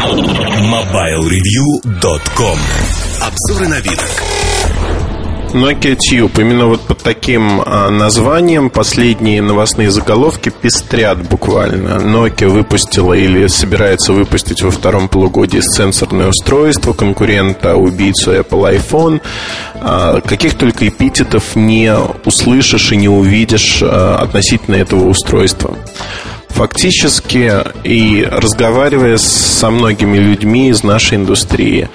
MobileReview.com Обзоры новинок Nokia Tube. Именно вот под таким а, названием последние новостные заголовки пестрят буквально. Nokia выпустила или собирается выпустить во втором полугодии сенсорное устройство конкурента убийцу Apple iPhone. А, каких только эпитетов не услышишь и не увидишь а, относительно этого устройства фактически и разговаривая со многими людьми из нашей индустрии,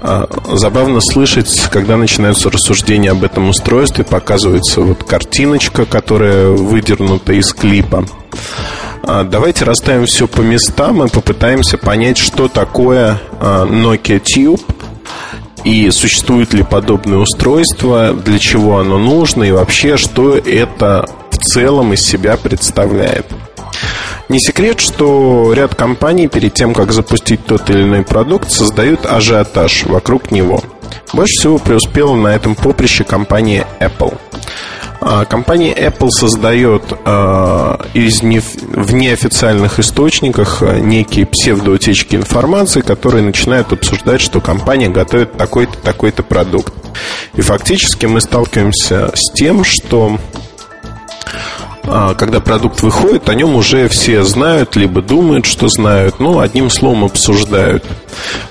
а, забавно слышать, когда начинаются рассуждения об этом устройстве, показывается вот картиночка, которая выдернута из клипа. А, давайте расставим все по местам и попытаемся понять, что такое а, Nokia Tube и существует ли подобное устройство, для чего оно нужно и вообще, что это в целом из себя представляет. Не секрет, что ряд компаний перед тем, как запустить тот или иной продукт, создают ажиотаж вокруг него. Больше всего преуспела на этом поприще компания Apple. А, компания Apple создает э, из не, в неофициальных источниках а, некие псевдоутечки информации, которые начинают обсуждать, что компания готовит такой-то, такой-то продукт. И фактически мы сталкиваемся с тем, что когда продукт выходит, о нем уже все знают, либо думают, что знают, ну, одним словом обсуждают.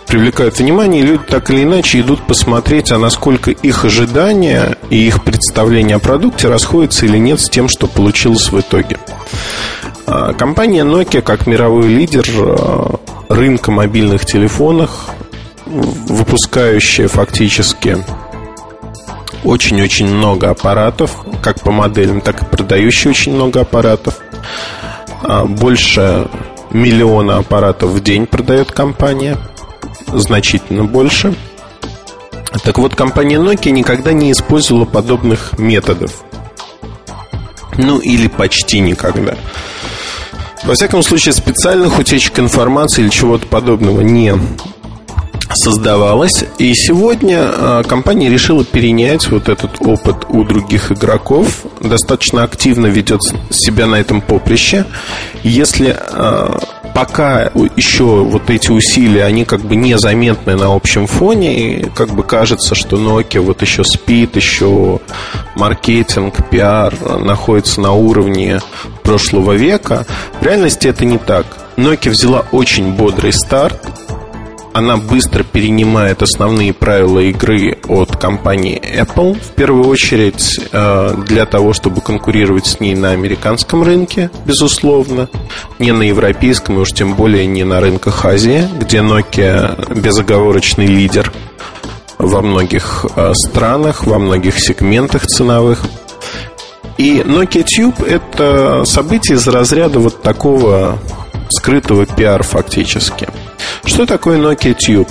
Привлекают внимание, и люди так или иначе идут посмотреть, а насколько их ожидания и их представление о продукте расходятся или нет с тем, что получилось в итоге. А, компания Nokia, как мировой лидер а, рынка мобильных телефонов, выпускающая фактически очень-очень много аппаратов, как по моделям, так и продающие очень много аппаратов. А, больше миллиона аппаратов в день продает компания, значительно больше. Так вот, компания Nokia никогда не использовала подобных методов. Ну, или почти никогда. Во всяком случае, специальных утечек информации или чего-то подобного не создавалась. И сегодня а, компания решила перенять вот этот опыт у других игроков. Достаточно активно ведет себя на этом поприще. Если а, пока еще вот эти усилия, они как бы незаметны на общем фоне, и как бы кажется, что Nokia вот еще спит, еще маркетинг, пиар находится на уровне прошлого века. В реальности это не так. Nokia взяла очень бодрый старт, она быстро перенимает основные правила игры от компании Apple, в первую очередь э, для того, чтобы конкурировать с ней на американском рынке, безусловно, не на европейском и уж тем более не на рынках Азии, где Nokia безоговорочный лидер во многих э, странах, во многих сегментах ценовых. И Nokia Tube – это событие из разряда вот такого скрытого пиар фактически – что такое Nokia Tube?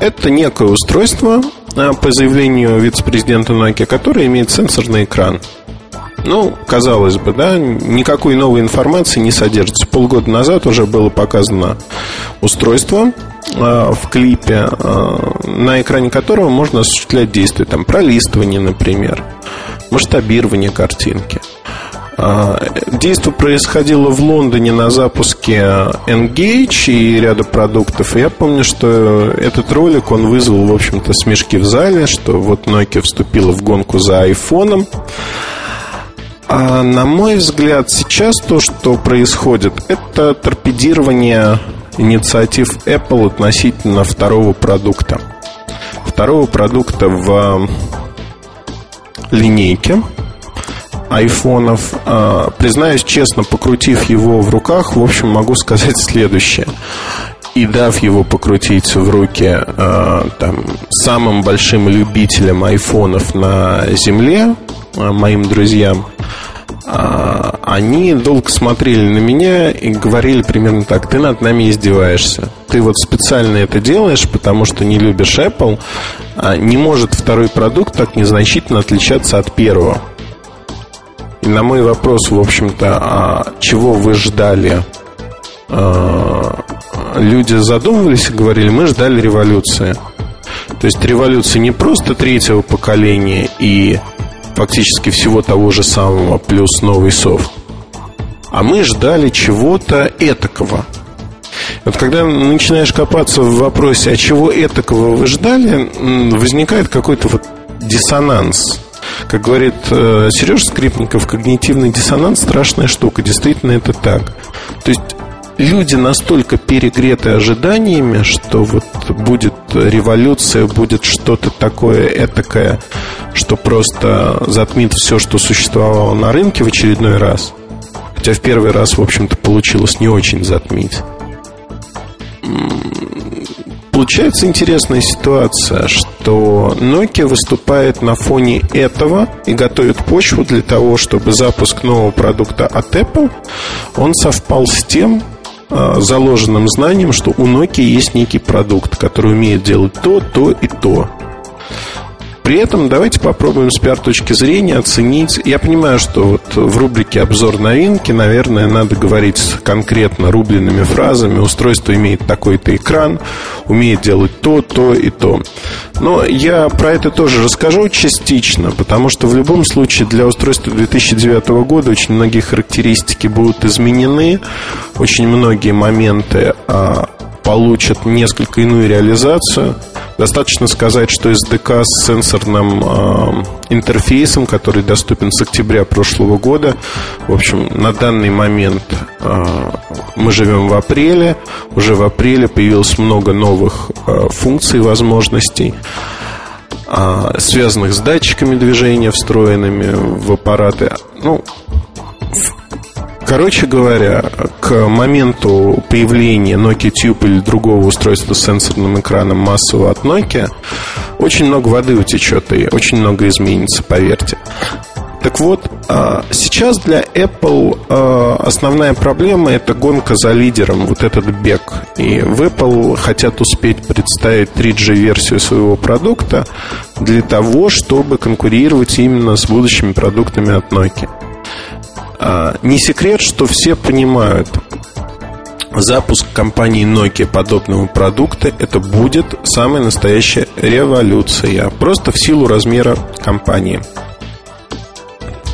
Это некое устройство, а, по заявлению вице-президента Nokia, которое имеет сенсорный экран. Ну, казалось бы, да, никакой новой информации не содержится. Полгода назад уже было показано устройство э, в клипе, э, на экране которого можно осуществлять действия, там, пролистывание, например, масштабирование картинки. А, Действие происходило в Лондоне на запуске Engage и ряда продуктов. Я помню, что этот ролик, он вызвал, в общем-то, смешки в зале, что вот Nokia вступила в гонку за айфоном. А на мой взгляд, сейчас то, что происходит, это торпедирование инициатив Apple относительно второго продукта. Второго продукта в линейке – айфонов. А, признаюсь честно, покрутив его в руках, в общем, могу сказать следующее. И дав его покрутить в руки а, там, самым большим любителям айфонов на земле, а, моим друзьям, они долго смотрели на меня и говорили примерно так, ты над нами издеваешься. Ты вот специально это делаешь, потому что не любишь Apple. Не может второй продукт так незначительно отличаться от первого. На мой вопрос, в общем-то, а чего вы ждали? А, люди задумывались и говорили, мы ждали революции. То есть революции не просто третьего поколения и фактически всего того же самого плюс новый софт, а мы ждали чего-то этакого. Вот когда начинаешь копаться в вопросе, а чего этакого вы ждали, возникает какой-то вот диссонанс. Как говорит э, Сережа Скрипников, когнитивный диссонанс страшная штука. Действительно, это так. То есть люди настолько перегреты ожиданиями, что вот будет революция, будет что-то такое этакое, что просто затмит все, что существовало на рынке в очередной раз. Хотя в первый раз, в общем-то, получилось не очень затмить. Получается интересная ситуация, что Nokia выступает на фоне этого и готовит почву для того, чтобы запуск нового продукта от Apple, он совпал с тем, а, заложенным знанием, что у Nokia есть некий продукт, который умеет делать то, то и то. При этом давайте попробуем с пиар-точки зрения оценить. Я понимаю, что вот в рубрике «Обзор новинки», наверное, надо говорить конкретно рубленными фразами. Устройство имеет такой-то экран, умеет делать то, то и то. Но я про это тоже расскажу частично, потому что в любом случае для устройства 2009 года очень многие характеристики будут изменены, очень многие моменты а, получат несколько иную реализацию. Достаточно сказать, что SDK с сенсорным э, интерфейсом, который доступен с октября прошлого года, в общем, на данный момент э, мы живем в апреле, уже в апреле появилось много новых э, функций возможностей связанных с датчиками движения, встроенными в аппараты. Ну, Короче говоря, к моменту появления Nokia Tube или другого устройства с сенсорным экраном массового от Nokia очень много воды утечет и очень много изменится, поверьте. Так вот, а, сейчас для Apple а, основная проблема это гонка за лидером, вот этот бег. И в Apple хотят успеть представить 3G-версию своего продукта для того, чтобы конкурировать именно с будущими продуктами от Nokia. А, не секрет, что все понимают, запуск компании Nokia подобного продукта это будет самая настоящая революция, просто в силу размера компании.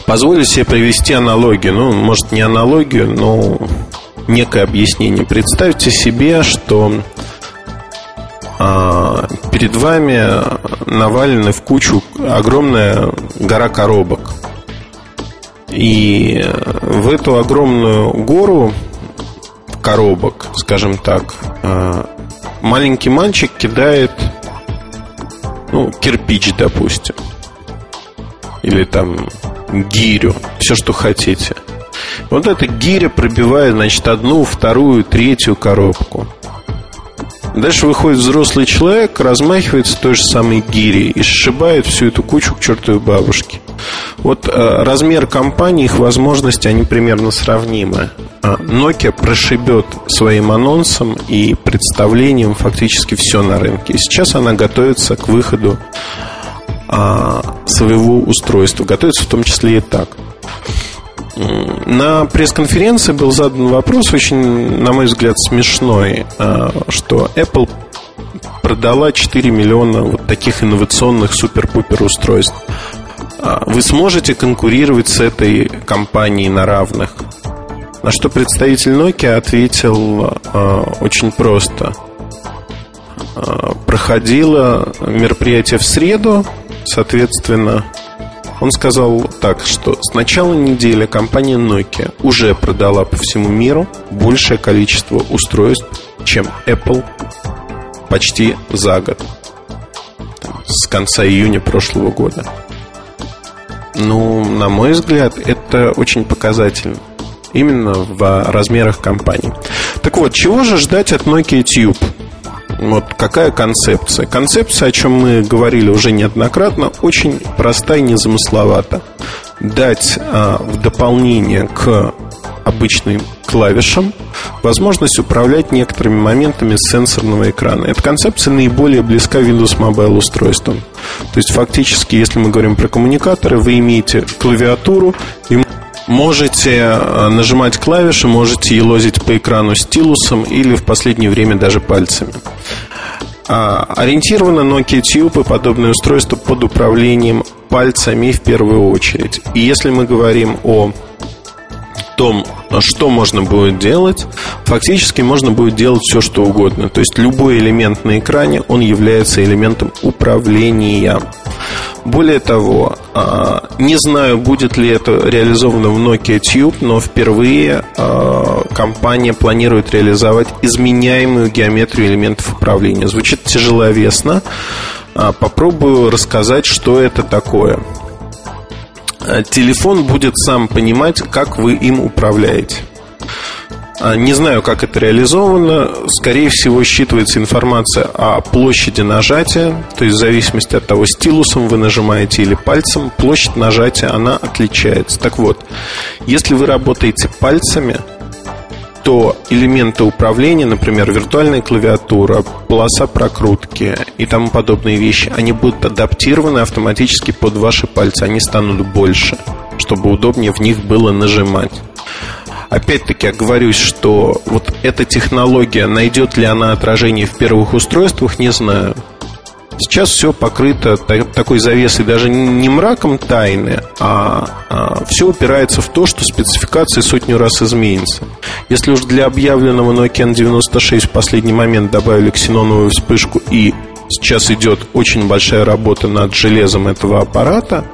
Позволю себе привести аналогию, ну, может, не аналогию, но некое объяснение. Представьте себе, что а, перед вами навалены в кучу огромная гора коробок – и в эту огромную гору коробок, скажем так, э, маленький мальчик кидает ну, кирпич, допустим. Или там гирю, все, что хотите. Вот эта гиря пробивает, значит, одну, вторую, третью коробку. Дальше выходит взрослый человек, размахивается той же самой гирей и сшибает всю эту кучу к чертовой бабушке. Вот э, размер компании, их возможности, они примерно сравнимы. А Nokia прошибет своим анонсом и представлением фактически все на рынке. Сейчас она готовится к выходу а, своего устройства. Готовится в том числе и так. На пресс-конференции был задан вопрос, очень, на мой взгляд, смешной, а, что Apple продала 4 миллиона вот таких инновационных супер-пупер устройств. А, вы сможете конкурировать с этой компанией на равных? На что представитель Nokia ответил э, очень просто. Э, проходило мероприятие в среду, соответственно, он сказал так, что с начала недели компания Nokia уже продала по всему миру большее количество устройств, чем Apple почти за год. С конца июня прошлого года. Ну, на мой взгляд, это очень показательно. Именно в размерах компании. Так вот, чего же ждать от Nokia Tube? Вот какая концепция? Концепция, о чем мы говорили уже неоднократно, очень простая и незамысловата. Дать а, в дополнение к обычным клавишам возможность управлять некоторыми моментами сенсорного экрана. Эта концепция наиболее близка Windows Mobile устройствам. То есть фактически, если мы говорим про коммуникаторы, вы имеете клавиатуру и можете э, нажимать клавиши, можете елозить по экрану стилусом или в последнее время даже пальцами. А, ориентировано Nokia Tube и подобные устройства под управлением пальцами в первую очередь. И если мы говорим о том, что можно будет делать, фактически можно будет делать все, что угодно. То есть любой элемент на экране, он является элементом управления. Более того, а, не знаю, будет ли это реализовано в Nokia Tube, но впервые а, компания планирует реализовать изменяемую геометрию элементов управления. Звучит тяжеловесно. А, попробую рассказать, что это такое. Э, телефон будет сам понимать, как вы им управляете. А, не знаю, как это реализовано. Скорее всего, считывается информация о площади нажатия. То есть, в зависимости от того, стилусом вы нажимаете или пальцем, площадь нажатия, она отличается. Так вот, если вы работаете пальцами – то элементы управления, например, виртуальная клавиатура, полоса прокрутки и тому подобные вещи, они будут адаптированы автоматически под ваши пальцы. Они станут больше, чтобы удобнее в них было нажимать. Опять-таки, оговорюсь, что вот эта технология, найдет ли она отражение в первых устройствах, не знаю. Сейчас все покрыто такой завесой даже не мраком тайны, а, а все упирается в то, что спецификации сотню раз изменятся. Если уж для объявленного Nokia N96 в последний момент добавили ксеноновую вспышку и сейчас идет очень большая работа над железом этого аппарата,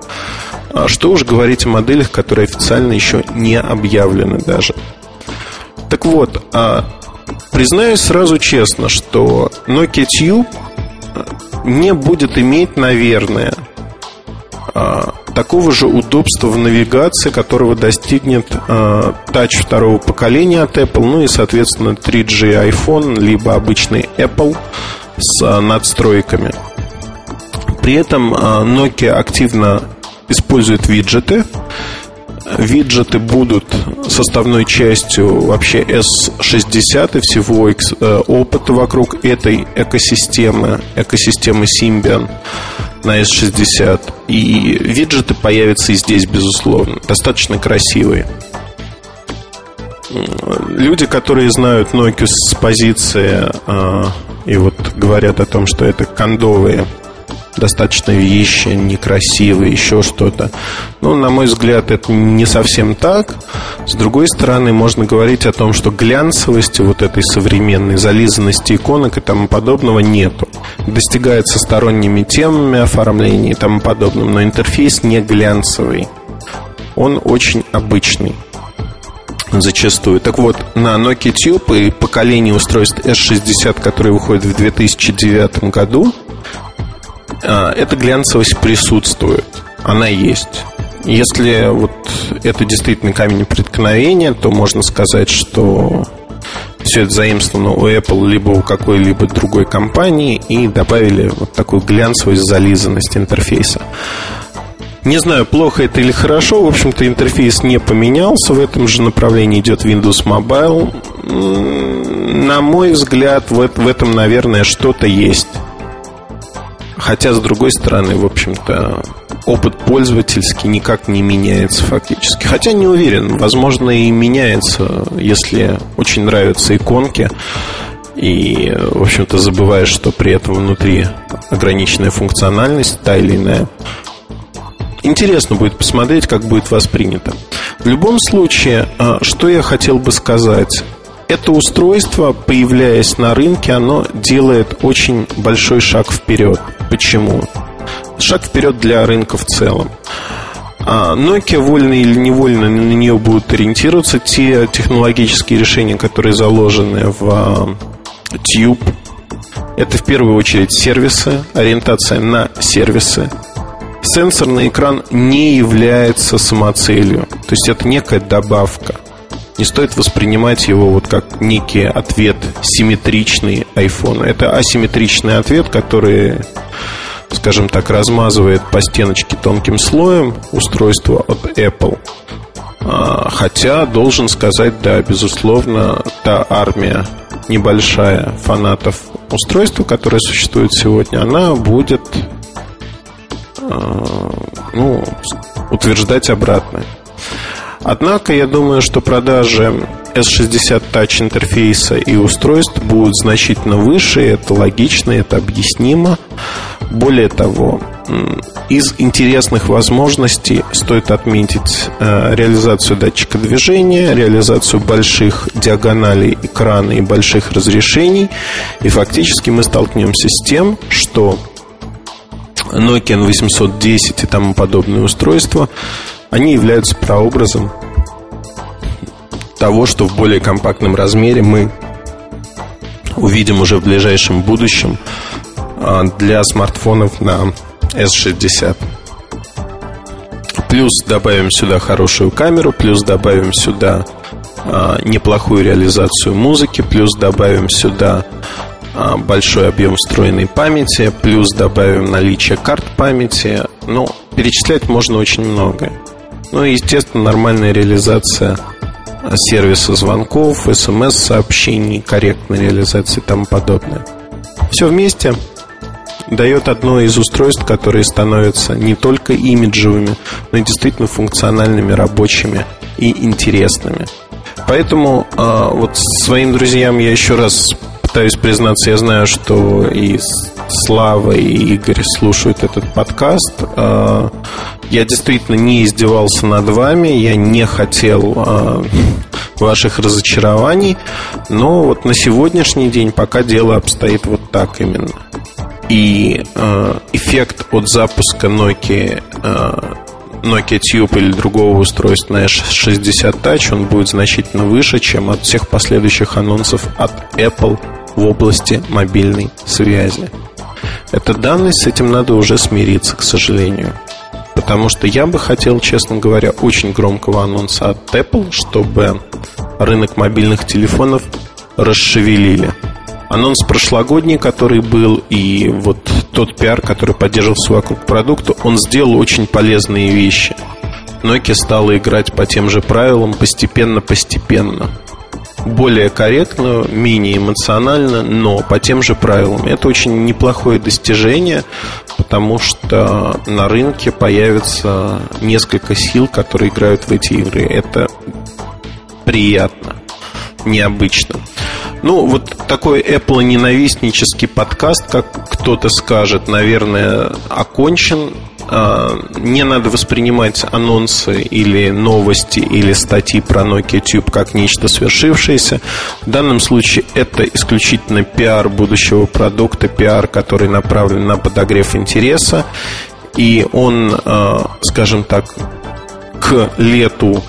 а что уж говорить о моделях, которые официально еще не объявлены даже. Так вот, а, признаюсь сразу честно, что Nokia Tube не будет иметь, наверное, а, такого же удобства в навигации, которого достигнет а, Touch второго поколения от Apple, ну и, соответственно, 3G iPhone, либо обычный Apple с а, надстройками. При этом Nokia активно использует виджеты, виджеты будут составной частью вообще S60 и всего э, опыта вокруг этой экосистемы, экосистемы Symbian на S60. И виджеты появятся и здесь, безусловно. Достаточно красивые. Люди, которые знают Nokia с позиции э, и вот говорят о том, что это кондовые достаточно вещи, некрасивые, еще что-то. Ну, на мой взгляд, это не совсем так. С другой стороны, можно говорить о том, что глянцевости вот этой современной, зализанности иконок и тому подобного нету. Достигается сторонними темами оформления и тому подобным, но интерфейс не глянцевый. Он очень обычный зачастую. Так вот, на Nokia Tube и поколении устройств S60, которые выходят в 2009 году, эта глянцевость присутствует, она есть. Если вот это действительно камень преткновения, то можно сказать, что все это заимствовано у Apple либо у какой-либо другой компании и добавили вот такую глянцевость, зализанность интерфейса. Не знаю, плохо это или хорошо. В общем-то, интерфейс не поменялся. В этом же направлении идет Windows Mobile. На мой взгляд, в этом, наверное, что-то есть. Хотя, с другой стороны, в общем-то, опыт пользовательский никак не меняется фактически. Хотя не уверен, возможно, и меняется, если очень нравятся иконки. И, в общем-то, забываешь, что при этом внутри ограниченная функциональность, та или иная. Интересно будет посмотреть, как будет воспринято. В любом случае, а, что я хотел бы сказать это устройство, появляясь на рынке, оно делает очень большой шаг вперед. Почему? Шаг вперед для рынка в целом. А Nokia вольно или невольно на нее будут ориентироваться те технологические решения, которые заложены в а, Tube. Это в первую очередь сервисы, ориентация на сервисы. Сенсорный экран не является самоцелью, то есть это некая добавка не стоит воспринимать его вот как некий ответ симметричный iPhone. Это асимметричный ответ, который, скажем так, размазывает по стеночке тонким слоем устройство от Apple. А, хотя, должен сказать, да, безусловно, та армия небольшая фанатов устройства, которое существует сегодня, она будет а, ну, утверждать обратное. Однако я думаю, что продажи S60 Touch интерфейса и устройств будут значительно выше, это логично, это объяснимо. Более того, из интересных возможностей стоит отметить э, реализацию датчика движения, реализацию больших диагоналей экрана и больших разрешений. И фактически мы столкнемся с тем, что Nokia N810 и тому подобные устройства, они являются прообразом того, что в более компактном размере мы увидим уже в ближайшем будущем для смартфонов на S60. Плюс добавим сюда хорошую камеру, плюс добавим сюда а, неплохую реализацию музыки, плюс добавим сюда а, большой объем встроенной памяти, плюс добавим наличие карт памяти. Ну, перечислять можно очень много. Ну и, естественно, нормальная реализация сервиса звонков, смс-сообщений, корректная реализация и тому подобное. Все вместе дает одно из устройств, которые становятся не только имиджевыми, но и действительно функциональными, рабочими и интересными. Поэтому э, вот своим друзьям я еще раз пытаюсь признаться, я знаю, что и Слава, и Игорь слушают этот подкаст. Э, я действительно не издевался над вами, я не хотел э, ваших разочарований, но вот на сегодняшний день пока дело обстоит вот так именно. И э, эффект от запуска Nokia, э, Nokia Tube или другого устройства на S60 Touch, он будет значительно выше, чем от всех последующих анонсов от Apple в области мобильной связи. Это данность, с этим надо уже смириться, к сожалению. Потому что я бы хотел, честно говоря, очень громкого анонса от Apple, чтобы рынок мобильных телефонов расшевелили. Анонс прошлогодний, который был, и вот тот пиар, который поддерживался вокруг продукта, он сделал очень полезные вещи. Nokia стала играть по тем же правилам постепенно-постепенно. Более корректно, менее эмоционально, но по тем же правилам. Это очень неплохое достижение, потому что на рынке появится несколько сил, которые играют в эти игры. Это приятно, необычно. Ну, вот такой Apple ненавистнический подкаст, как кто-то скажет, наверное, окончен. А, не надо воспринимать анонсы или новости или статьи про Nokia Tube как нечто свершившееся. В данном случае это исключительно пиар будущего продукта, пиар, который направлен на подогрев интереса. И он, а, скажем так, к лету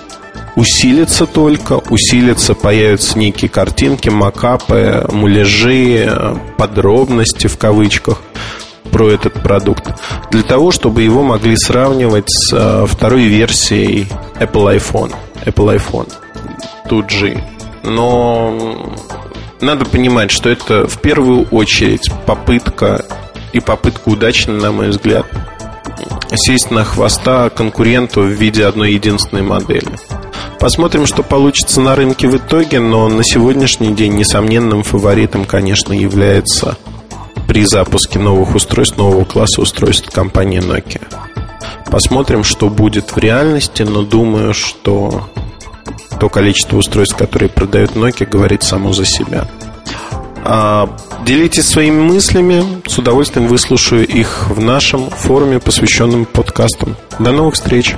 усилится только, усилится, появятся некие картинки, макапы, муляжи, подробности в кавычках про этот продукт, для того, чтобы его могли сравнивать с э, второй версией Apple iPhone, Apple iPhone 2G. Но надо понимать, что это в первую очередь попытка и попытка удачная, на мой взгляд, сесть на хвоста конкуренту в виде одной единственной модели. Посмотрим, что получится на рынке в итоге, но на сегодняшний день несомненным фаворитом, конечно, является при запуске новых устройств, нового класса устройств компании Nokia. Посмотрим, что будет в реальности, но думаю, что то количество устройств, которые продают Nokia, говорит само за себя. А, делитесь своими мыслями, с удовольствием выслушаю их в нашем форуме, посвященном подкастам. До новых встреч!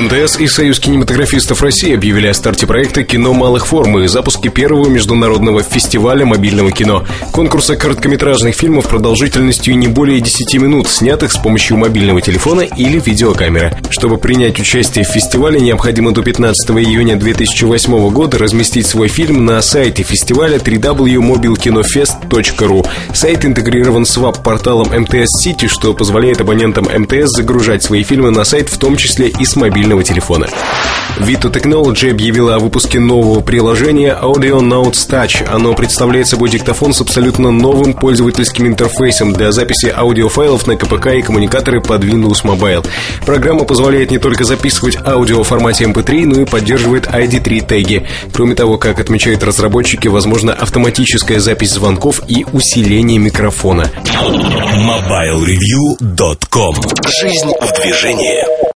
МТС и Союз кинематографистов России объявили о старте проекта «Кино малых форм» и запуске первого международного фестиваля мобильного кино. Конкурса короткометражных фильмов продолжительностью не более 10 минут, снятых с помощью мобильного телефона или видеокамеры. Чтобы принять участие в фестивале, необходимо до 15 июня 2008 года разместить свой фильм на сайте фестиваля www.mobilkinofest.ru. Сайт интегрирован с веб-порталом МТС Сити, что позволяет абонентам МТС загружать свои фильмы на сайт, в том числе и с мобильного мобильного телефона. Vito Technology объявила о выпуске нового приложения Audio Notes Touch. Оно представляет собой диктофон с абсолютно новым пользовательским интерфейсом для записи аудиофайлов на КПК и коммуникаторы под Windows Mobile. Программа позволяет не только записывать аудио в формате MP3, но и поддерживает ID3 теги. Кроме того, как отмечают разработчики, возможно автоматическая запись звонков и усиление микрофона. MobileReview.com Жизнь в движении